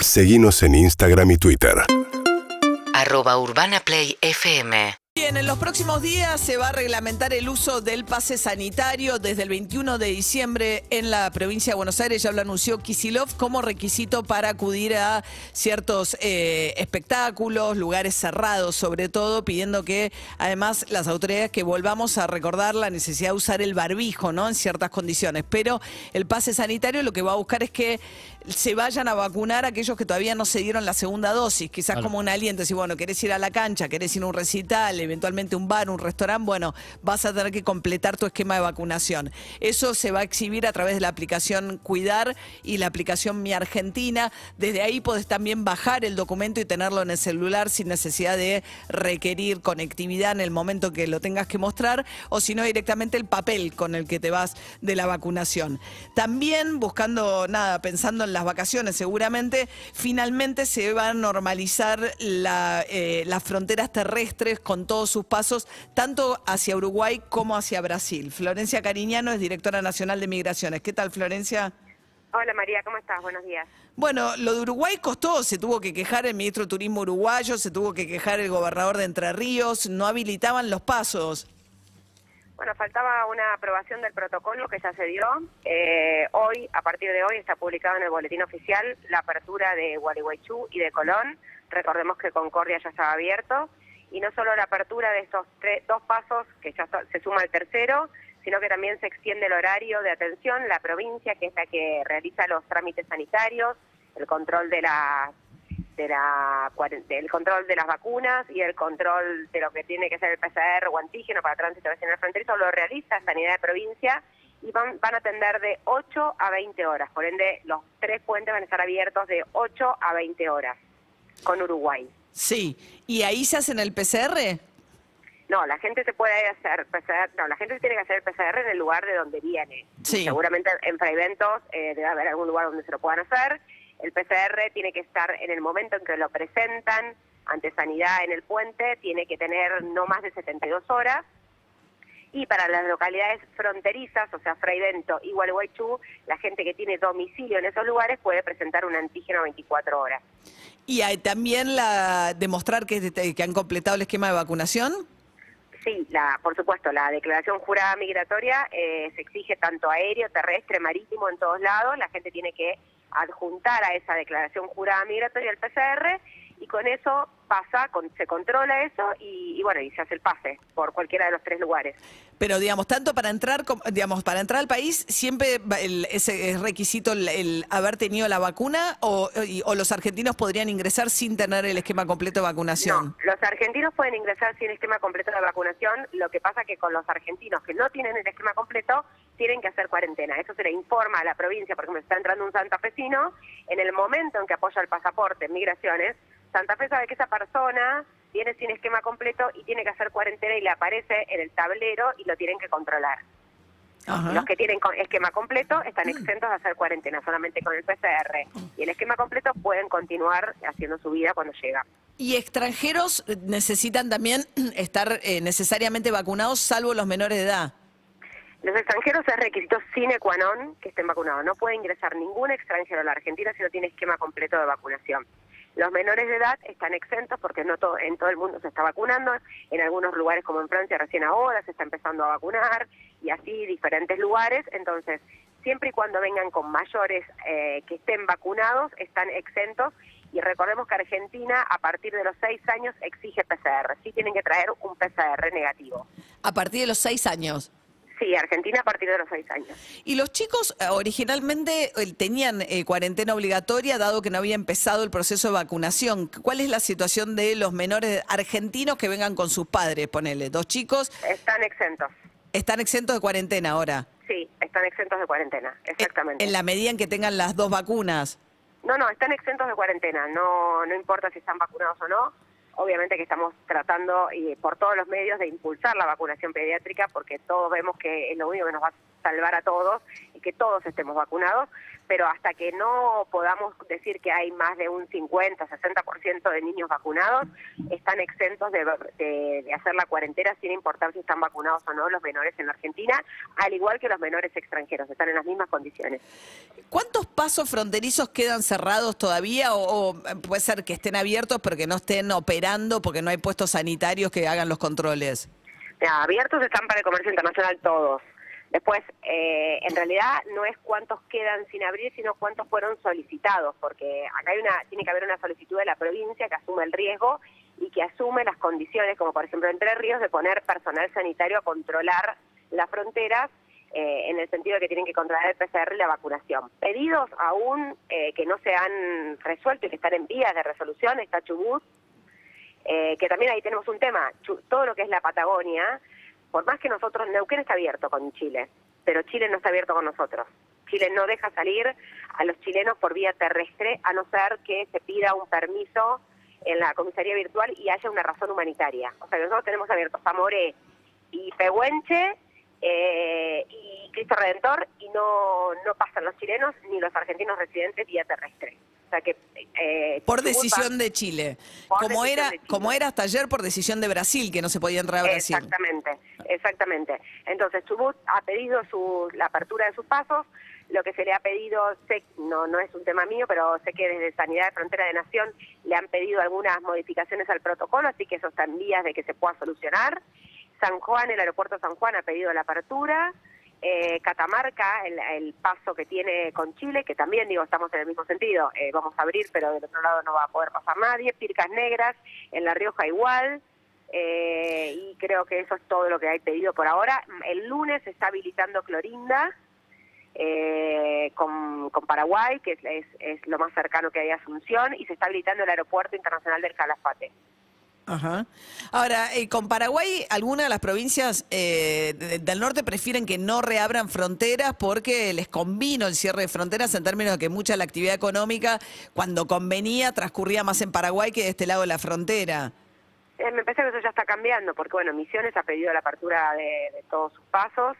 Seguimos en Instagram y Twitter. arroba urbanaplayfm Bien, en los próximos días se va a reglamentar el uso del pase sanitario desde el 21 de diciembre en la provincia de Buenos Aires. Ya lo anunció Kisilov como requisito para acudir a ciertos eh, espectáculos, lugares cerrados sobre todo, pidiendo que además las autoridades que volvamos a recordar la necesidad de usar el barbijo, ¿no? En ciertas condiciones. Pero el pase sanitario lo que va a buscar es que se vayan a vacunar aquellos que todavía no se dieron la segunda dosis, quizás como un aliento, si bueno, querés ir a la cancha, querés ir a un recital, eventualmente un bar, un restaurante, bueno, vas a tener que completar tu esquema de vacunación. Eso se va a exhibir a través de la aplicación Cuidar y la aplicación Mi Argentina. Desde ahí podés también bajar el documento y tenerlo en el celular sin necesidad de requerir conectividad en el momento que lo tengas que mostrar, o si no directamente el papel con el que te vas de la vacunación. También buscando, nada, pensando en las vacaciones seguramente, finalmente se va a normalizar la, eh, las fronteras terrestres con todos sus pasos, tanto hacia Uruguay como hacia Brasil. Florencia Cariñano es directora nacional de Migraciones. ¿Qué tal, Florencia? Hola María, ¿cómo estás? Buenos días. Bueno, lo de Uruguay costó, se tuvo que quejar el ministro de Turismo uruguayo, se tuvo que quejar el gobernador de Entre Ríos, no habilitaban los pasos. Bueno, faltaba una aprobación del protocolo que ya se dio. Eh, hoy, a partir de hoy, está publicado en el boletín oficial la apertura de Gualeguaychú y de Colón. Recordemos que Concordia ya estaba abierto. Y no solo la apertura de estos tres, dos pasos, que ya se suma el tercero, sino que también se extiende el horario de atención. La provincia, que es la que realiza los trámites sanitarios, el control de la de la, del control de las vacunas y el control de lo que tiene que ser el PCR o antígeno para tránsito nacional fronterizo, lo realiza Sanidad de Provincia y van, van a atender de 8 a 20 horas. Por ende, los tres puentes van a estar abiertos de 8 a 20 horas con Uruguay. Sí, ¿y ahí se hacen el PCR? No, la gente se puede hacer PCR, no, la gente tiene que hacer el PCR en el lugar de donde viene. Sí. Seguramente en Fraiventos eh, debe haber algún lugar donde se lo puedan hacer. El PCR tiene que estar en el momento en que lo presentan ante sanidad en el puente, tiene que tener no más de 72 horas. Y para las localidades fronterizas, o sea, Fraivento y Gualeguaychú, la gente que tiene domicilio en esos lugares puede presentar un antígeno 24 horas. ¿Y hay también la demostrar que, que han completado el esquema de vacunación? Sí, la, por supuesto, la declaración jurada migratoria eh, se exige tanto aéreo, terrestre, marítimo, en todos lados. La gente tiene que adjuntar a esa declaración jurada migratoria el PCR y con eso pasa, con, se controla eso y, y, bueno, y se hace el pase por cualquiera de los tres lugares. Pero digamos, tanto para entrar, digamos, para entrar al país, siempre el, ese es requisito el, el, haber tenido la vacuna o, y, o, los argentinos podrían ingresar sin tener el esquema completo de vacunación. No, los argentinos pueden ingresar sin esquema completo de vacunación. Lo que pasa que con los argentinos que no tienen el esquema completo tienen que hacer cuarentena. Eso se le informa a la provincia, por ejemplo, está entrando un santafesino, en el momento en que apoya el pasaporte en migraciones, Santa Fe sabe que esa persona viene sin esquema completo y tiene que hacer cuarentena y le aparece en el tablero y lo tienen que controlar. Ajá. Los que tienen esquema completo están exentos de hacer cuarentena, solamente con el PCR. Y el esquema completo pueden continuar haciendo su vida cuando llega. ¿Y extranjeros necesitan también estar eh, necesariamente vacunados, salvo los menores de edad? Los extranjeros es requisito sine qua non que estén vacunados. No puede ingresar ningún extranjero a la Argentina si no tiene esquema completo de vacunación. Los menores de edad están exentos porque no todo, en todo el mundo se está vacunando, en algunos lugares como en Francia recién ahora se está empezando a vacunar y así diferentes lugares, entonces siempre y cuando vengan con mayores eh, que estén vacunados están exentos y recordemos que Argentina a partir de los seis años exige PCR, sí tienen que traer un PCR negativo. A partir de los seis años. Sí, Argentina a partir de los seis años. ¿Y los chicos eh, originalmente eh, tenían eh, cuarentena obligatoria dado que no había empezado el proceso de vacunación? ¿Cuál es la situación de los menores argentinos que vengan con sus padres? Ponele, dos chicos. Están exentos. ¿Están exentos de cuarentena ahora? Sí, están exentos de cuarentena, exactamente. ¿En la medida en que tengan las dos vacunas? No, no, están exentos de cuarentena. No, no importa si están vacunados o no obviamente que estamos tratando y por todos los medios de impulsar la vacunación pediátrica porque todos vemos que es lo único que nos va a salvar a todos y que todos estemos vacunados, pero hasta que no podamos decir que hay más de un 50, 60% de niños vacunados, están exentos de, de- de hacer la cuarentena sin importar si están vacunados o no los menores en la Argentina, al igual que los menores extranjeros, están en las mismas condiciones. ¿Cuántos pasos fronterizos quedan cerrados todavía o, o, puede ser que estén abiertos pero que no estén operando porque no hay puestos sanitarios que hagan los controles? Abiertos están para el comercio internacional todos. Después, eh, en realidad no es cuántos quedan sin abrir, sino cuántos fueron solicitados, porque acá hay una, tiene que haber una solicitud de la provincia que asume el riesgo y que asume las condiciones, como por ejemplo Entre Ríos, de poner personal sanitario a controlar las fronteras eh, en el sentido de que tienen que controlar el PCR y la vacunación. Pedidos aún eh, que no se han resuelto y que están en vías de resolución, está Chubut, eh, que también ahí tenemos un tema, todo lo que es la Patagonia, por más que nosotros, Neuquén está abierto con Chile, pero Chile no está abierto con nosotros. Chile no deja salir a los chilenos por vía terrestre, a no ser que se pida un permiso en la comisaría virtual y haya una razón humanitaria. O sea, nosotros tenemos abiertos Zamoré y Pehuenche eh, y Cristo Redentor y no, no pasan los chilenos ni los argentinos residentes vía terrestre. O sea que... eh, Por decisión de Chile. Como era, de Chile. como era hasta ayer por decisión de Brasil, que no se podía entrar a Brasil. Exactamente, exactamente. Entonces Chubut ha pedido su, la apertura de sus pasos. Lo que se le ha pedido, sé, no, no es un tema mío, pero sé que desde Sanidad de Frontera de Nación le han pedido algunas modificaciones al protocolo, así que eso está en vías de que se pueda solucionar. San Juan, el aeropuerto San Juan ha pedido la apertura. Eh, Catamarca, el, el paso que tiene con Chile, que también digo, estamos en el mismo sentido, eh, vamos a abrir, pero del otro lado no va a poder pasar nadie. Pircas Negras, en La Rioja igual. Eh, y creo que eso es todo lo que hay pedido por ahora. El lunes se está habilitando Clorinda eh, con, con Paraguay, que es, es, lo más cercano que hay a Asunción, y se está habilitando el Aeropuerto Internacional del Calafate. Ajá. Ahora, eh, con Paraguay, algunas de las provincias eh, de- del norte prefieren que no reabran fronteras porque les convino el cierre de fronteras en términos de que mucha la actividad económica, cuando convenía, transcurría más en Paraguay que de este lado de la frontera. Eh, me parece que eso ya está cambiando, porque bueno, Misiones ha pedido la apertura de, de todos sus pasos,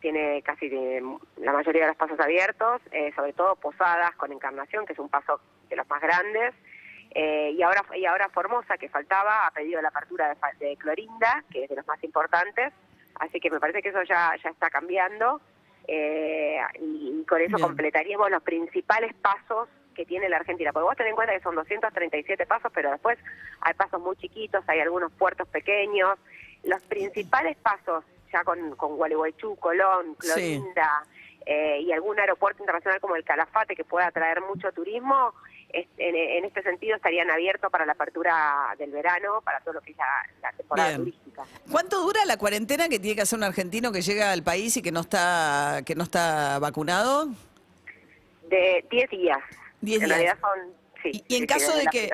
tiene casi de- la mayoría de los pasos abiertos, eh, sobre todo Posadas con Encarnación, que es un paso de los más grandes, eh, y ahora y ahora Formosa, que faltaba, ha pedido la apertura de, de Clorinda, que es de los más importantes, así que me parece que eso ya, ya está cambiando, eh, y, y con eso Bien. completaríamos los principales pasos que tiene la Argentina. Porque vos ten en cuenta que son 237 pasos, pero después hay pasos muy chiquitos, hay algunos puertos pequeños. Los principales pasos, ya con, con Gualeguaychú, Colón, Sí. Clorinda eh, y algún aeropuerto internacional como el Calafate que pueda atraer mucho turismo, es- en, en este sentido estarían abiertos para la apertura del verano, para todo lo que es la, la temporada Bien. turística. ¿Cuánto dura la cuarentena que tiene que hacer un argentino que llega al país y que no está, que no está vacunado? De 10 días. 10 en días. realidad son... Sí, y, y en caso de que,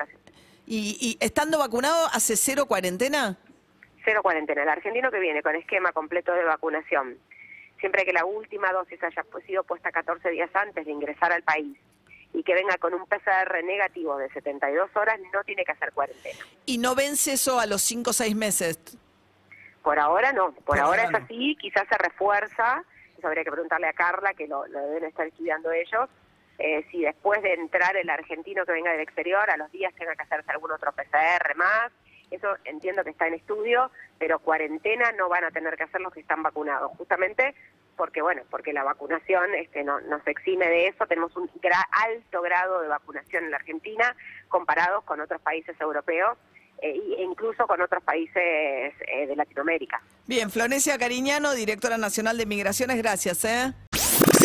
y, y estando vacunado, hace cero cuarentena? Cero cuarentena. El argentino que viene con esquema completo de vacunación, siempre que la última dosis haya sido puesta 14 días antes de ingresar al país y que venga con un PCR negativo de 72 horas, no tiene que hacer cuarentena. Y no vence eso a los 5 o 6 meses. Por ahora no, por, Por ahora es así, quizás se refuerza, eso habría que preguntarle a Carla, que lo, lo deben estar estudiando ellos, eh, si después de entrar el argentino que venga del exterior, a los días tenga que hacerse algún otro PCR más, eso entiendo que está en estudio, pero cuarentena no van a tener que hacer los que están vacunados, justamente porque bueno, porque la vacunación este, no, nos exime de eso, tenemos un alto grado de vacunación en la Argentina comparados con otros países europeos eh, e incluso con otros países eh, de Latinoamérica. Bien, Florencia Cariñano, directora nacional de Migraciones, gracias. ¿eh?